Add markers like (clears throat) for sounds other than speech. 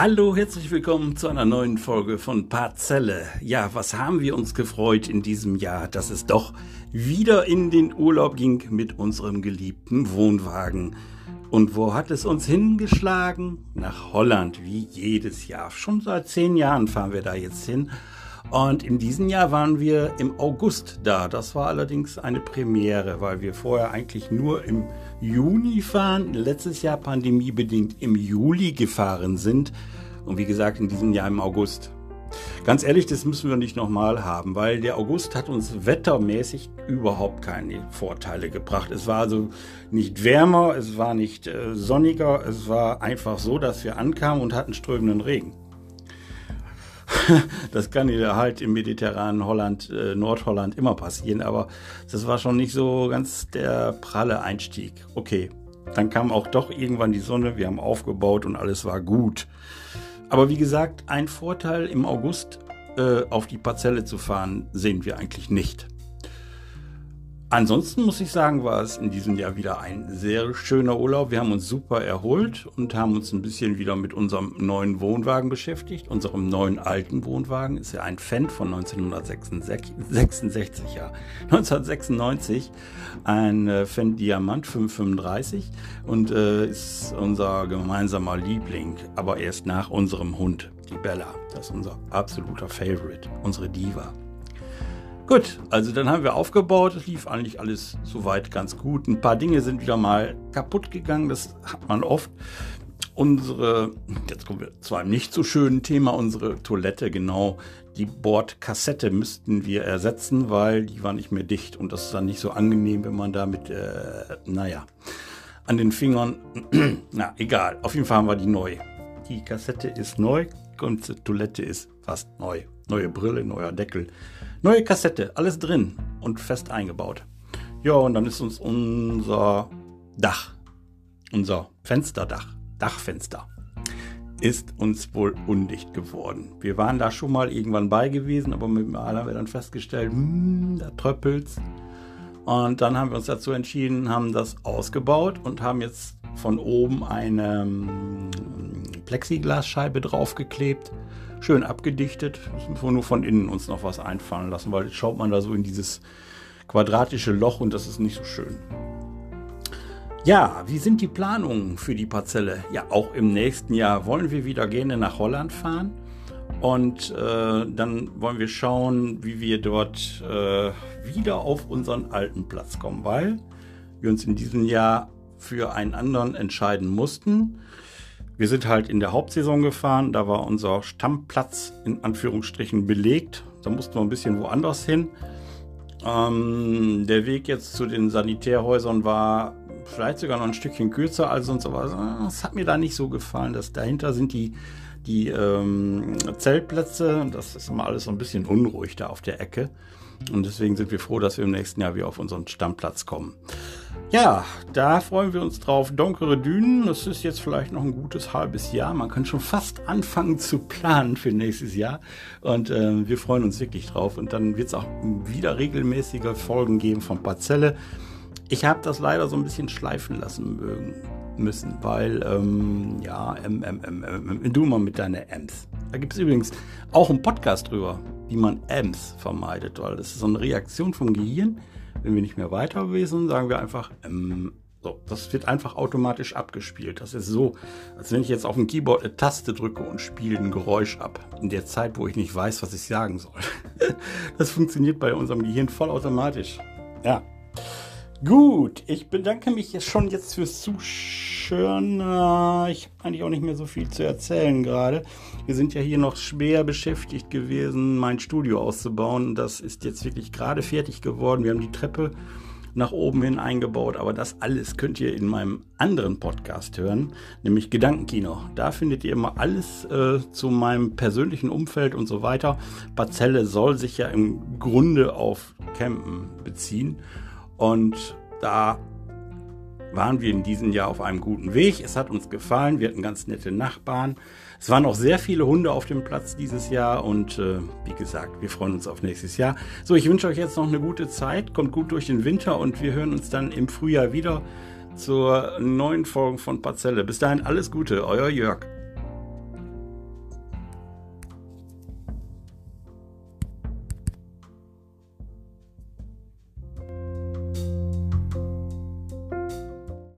Hallo, herzlich willkommen zu einer neuen Folge von Parzelle. Ja, was haben wir uns gefreut in diesem Jahr, dass es doch wieder in den Urlaub ging mit unserem geliebten Wohnwagen. Und wo hat es uns hingeschlagen? Nach Holland, wie jedes Jahr. Schon seit zehn Jahren fahren wir da jetzt hin. Und in diesem Jahr waren wir im August da. Das war allerdings eine Premiere, weil wir vorher eigentlich nur im Juni fahren, letztes Jahr pandemiebedingt im Juli gefahren sind und wie gesagt in diesem Jahr im August. Ganz ehrlich, das müssen wir nicht nochmal haben, weil der August hat uns wettermäßig überhaupt keine Vorteile gebracht. Es war also nicht wärmer, es war nicht äh, sonniger, es war einfach so, dass wir ankamen und hatten strömenden Regen. (laughs) das kann ja halt im mediterranen Holland, äh, Nordholland immer passieren, aber das war schon nicht so ganz der pralle Einstieg. Okay, dann kam auch doch irgendwann die Sonne, wir haben aufgebaut und alles war gut. Aber wie gesagt, ein Vorteil im August äh, auf die Parzelle zu fahren, sehen wir eigentlich nicht. Ansonsten muss ich sagen, war es in diesem Jahr wieder ein sehr schöner Urlaub. Wir haben uns super erholt und haben uns ein bisschen wieder mit unserem neuen Wohnwagen beschäftigt. Unserem neuen alten Wohnwagen ist ja ein Fendt von 1966, ja, (laughs) 1996, ein äh, Fendt Diamant 535 und äh, ist unser gemeinsamer Liebling, aber erst nach unserem Hund, die Bella. Das ist unser absoluter Favorite, unsere Diva. Gut, also dann haben wir aufgebaut. Es lief eigentlich alles soweit ganz gut. Ein paar Dinge sind wieder mal kaputt gegangen. Das hat man oft. Unsere, jetzt kommen wir zu einem nicht so schönen Thema, unsere Toilette, genau. Die Bordkassette müssten wir ersetzen, weil die war nicht mehr dicht. Und das ist dann nicht so angenehm, wenn man da mit, äh, naja, an den Fingern, (clears throat) na egal. Auf jeden Fall haben wir die neu. Die Kassette ist neu die Toilette ist fast neu. Neue Brille, neuer Deckel. Neue Kassette, alles drin und fest eingebaut. Ja, und dann ist uns unser Dach, unser Fensterdach, Dachfenster, ist uns wohl undicht geworden. Wir waren da schon mal irgendwann bei gewesen, aber mit dem Mal haben wir dann festgestellt, hm, da tröppelt's. Und dann haben wir uns dazu entschieden, haben das ausgebaut und haben jetzt von oben eine Plexiglasscheibe draufgeklebt schön abgedichtet. Das müssen wir nur von innen uns noch was einfallen lassen, weil jetzt schaut man da so in dieses quadratische Loch und das ist nicht so schön. Ja, wie sind die Planungen für die Parzelle? Ja, auch im nächsten Jahr wollen wir wieder gerne nach Holland fahren. Und äh, dann wollen wir schauen, wie wir dort äh, wieder auf unseren alten Platz kommen, weil wir uns in diesem Jahr für einen anderen entscheiden mussten. Wir sind halt in der Hauptsaison gefahren, da war unser Stammplatz in Anführungsstrichen belegt. Da mussten wir ein bisschen woanders hin. Ähm, der Weg jetzt zu den Sanitärhäusern war vielleicht sogar noch ein Stückchen kürzer als sonst, aber es hat mir da nicht so gefallen. Dass dahinter sind die, die ähm, Zeltplätze. Das ist immer alles so ein bisschen unruhig da auf der Ecke. Und deswegen sind wir froh, dass wir im nächsten Jahr wieder auf unseren Stammplatz kommen. Ja, da freuen wir uns drauf. Donkere Dünen, das ist jetzt vielleicht noch ein gutes halbes Jahr. Man kann schon fast anfangen zu planen für nächstes Jahr. Und äh, wir freuen uns wirklich drauf. Und dann wird es auch wieder regelmäßige Folgen geben von Parzelle. Ich habe das leider so ein bisschen schleifen lassen müssen, weil, ähm, ja, M, M, M, M, du mal mit deinen M's. Da gibt es übrigens auch einen Podcast drüber, wie man M's vermeidet, weil das ist so eine Reaktion vom Gehirn wenn wir nicht mehr weiter wissen, sagen wir einfach, ähm, so, das wird einfach automatisch abgespielt. Das ist so, als wenn ich jetzt auf dem Keyboard eine Taste drücke und spiele ein Geräusch ab. In der Zeit, wo ich nicht weiß, was ich sagen soll. (laughs) das funktioniert bei unserem Gehirn vollautomatisch. Ja. Gut, ich bedanke mich schon jetzt fürs Zuschauen. Ich habe eigentlich auch nicht mehr so viel zu erzählen gerade. Wir sind ja hier noch schwer beschäftigt gewesen, mein Studio auszubauen. Das ist jetzt wirklich gerade fertig geworden. Wir haben die Treppe nach oben hin eingebaut, aber das alles könnt ihr in meinem anderen Podcast hören, nämlich Gedankenkino. Da findet ihr immer alles äh, zu meinem persönlichen Umfeld und so weiter. Parzelle soll sich ja im Grunde auf Campen beziehen. Und da waren wir in diesem Jahr auf einem guten Weg. Es hat uns gefallen. Wir hatten ganz nette Nachbarn. Es waren auch sehr viele Hunde auf dem Platz dieses Jahr. Und äh, wie gesagt, wir freuen uns auf nächstes Jahr. So, ich wünsche euch jetzt noch eine gute Zeit. Kommt gut durch den Winter und wir hören uns dann im Frühjahr wieder zur neuen Folge von Parzelle. Bis dahin alles Gute, euer Jörg.